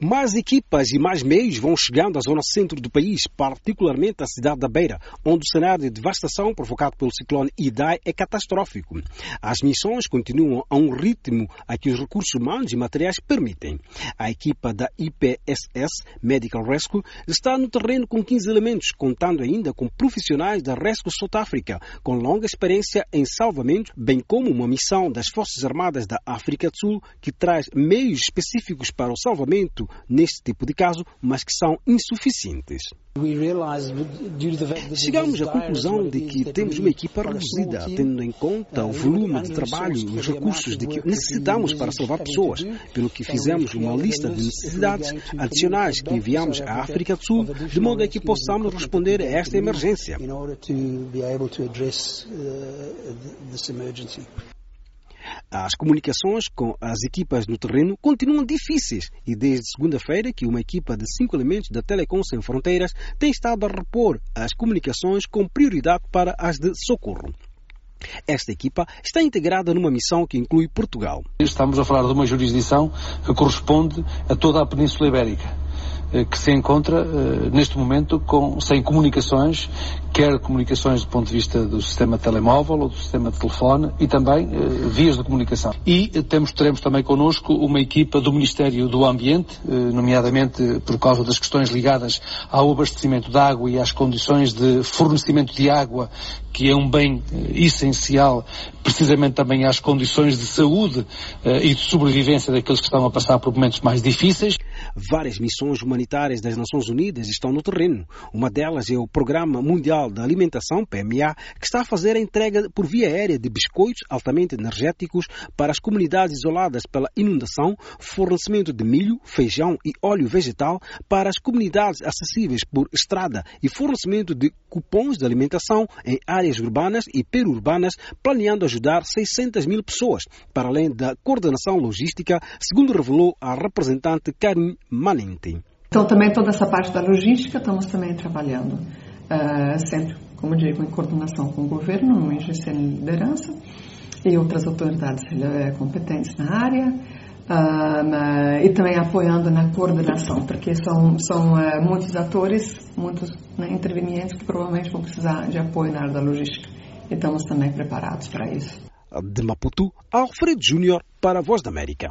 Mais equipas e mais meios vão chegando à zona centro do país, particularmente à cidade da Beira, onde o cenário de devastação provocado pelo ciclone Idai é catastrófico. As missões continuam a um ritmo a que os recursos humanos e materiais permitem. A equipa da IPSS, Medical Rescue, está no terreno com 15 elementos, contando ainda com profissionais da Rescue South Africa, com longa experiência em salvamento, bem como uma missão das Forças Armadas da África do Sul, que traz meios específicos para o salvamento neste tipo de caso, mas que são insuficientes. Chegamos à conclusão de que temos uma equipa reduzida, tendo em conta o volume de trabalho e os recursos de que necessitamos para salvar pessoas, pelo que fizemos uma lista de necessidades adicionais que enviamos à África do Sul, de modo a que possamos responder a esta emergência. As comunicações com as equipas no terreno continuam difíceis e desde segunda-feira que uma equipa de cinco elementos da Telecom Sem Fronteiras tem estado a repor as comunicações com prioridade para as de socorro. Esta equipa está integrada numa missão que inclui Portugal. Estamos a falar de uma jurisdição que corresponde a toda a Península Ibérica que se encontra eh, neste momento com, sem comunicações quer comunicações do ponto de vista do sistema telemóvel ou do sistema de telefone e também eh, vias de comunicação. E eh, temos, teremos também connosco uma equipa do Ministério do Ambiente, eh, nomeadamente por causa das questões ligadas ao abastecimento de água e às condições de fornecimento de água, que é um bem eh, essencial precisamente também às condições de saúde eh, e de sobrevivência daqueles que estão a passar por momentos mais difíceis. Várias missões humanitárias das Nações Unidas estão no terreno. Uma delas é o Programa Mundial da Alimentação, PMA, que está a fazer a entrega por via aérea de biscoitos altamente energéticos para as comunidades isoladas pela inundação, fornecimento de milho, feijão e óleo vegetal para as comunidades acessíveis por estrada e fornecimento de cupons de alimentação em áreas urbanas e perurbanas, planeando ajudar 600 mil pessoas, para além da coordenação logística, segundo revelou a representante Karim Então, também toda essa parte da logística estamos também trabalhando uh, sempre, como digo, em coordenação com o governo, no IGC liderança e outras autoridades uh, competentes na área. Uh, e também apoiando na coordenação, porque são, são uh, muitos atores, muitos né, intervenientes que provavelmente vão precisar de apoio na área da logística. E estamos também preparados para isso. De Maputo, Alfredo Júnior para a Voz da América.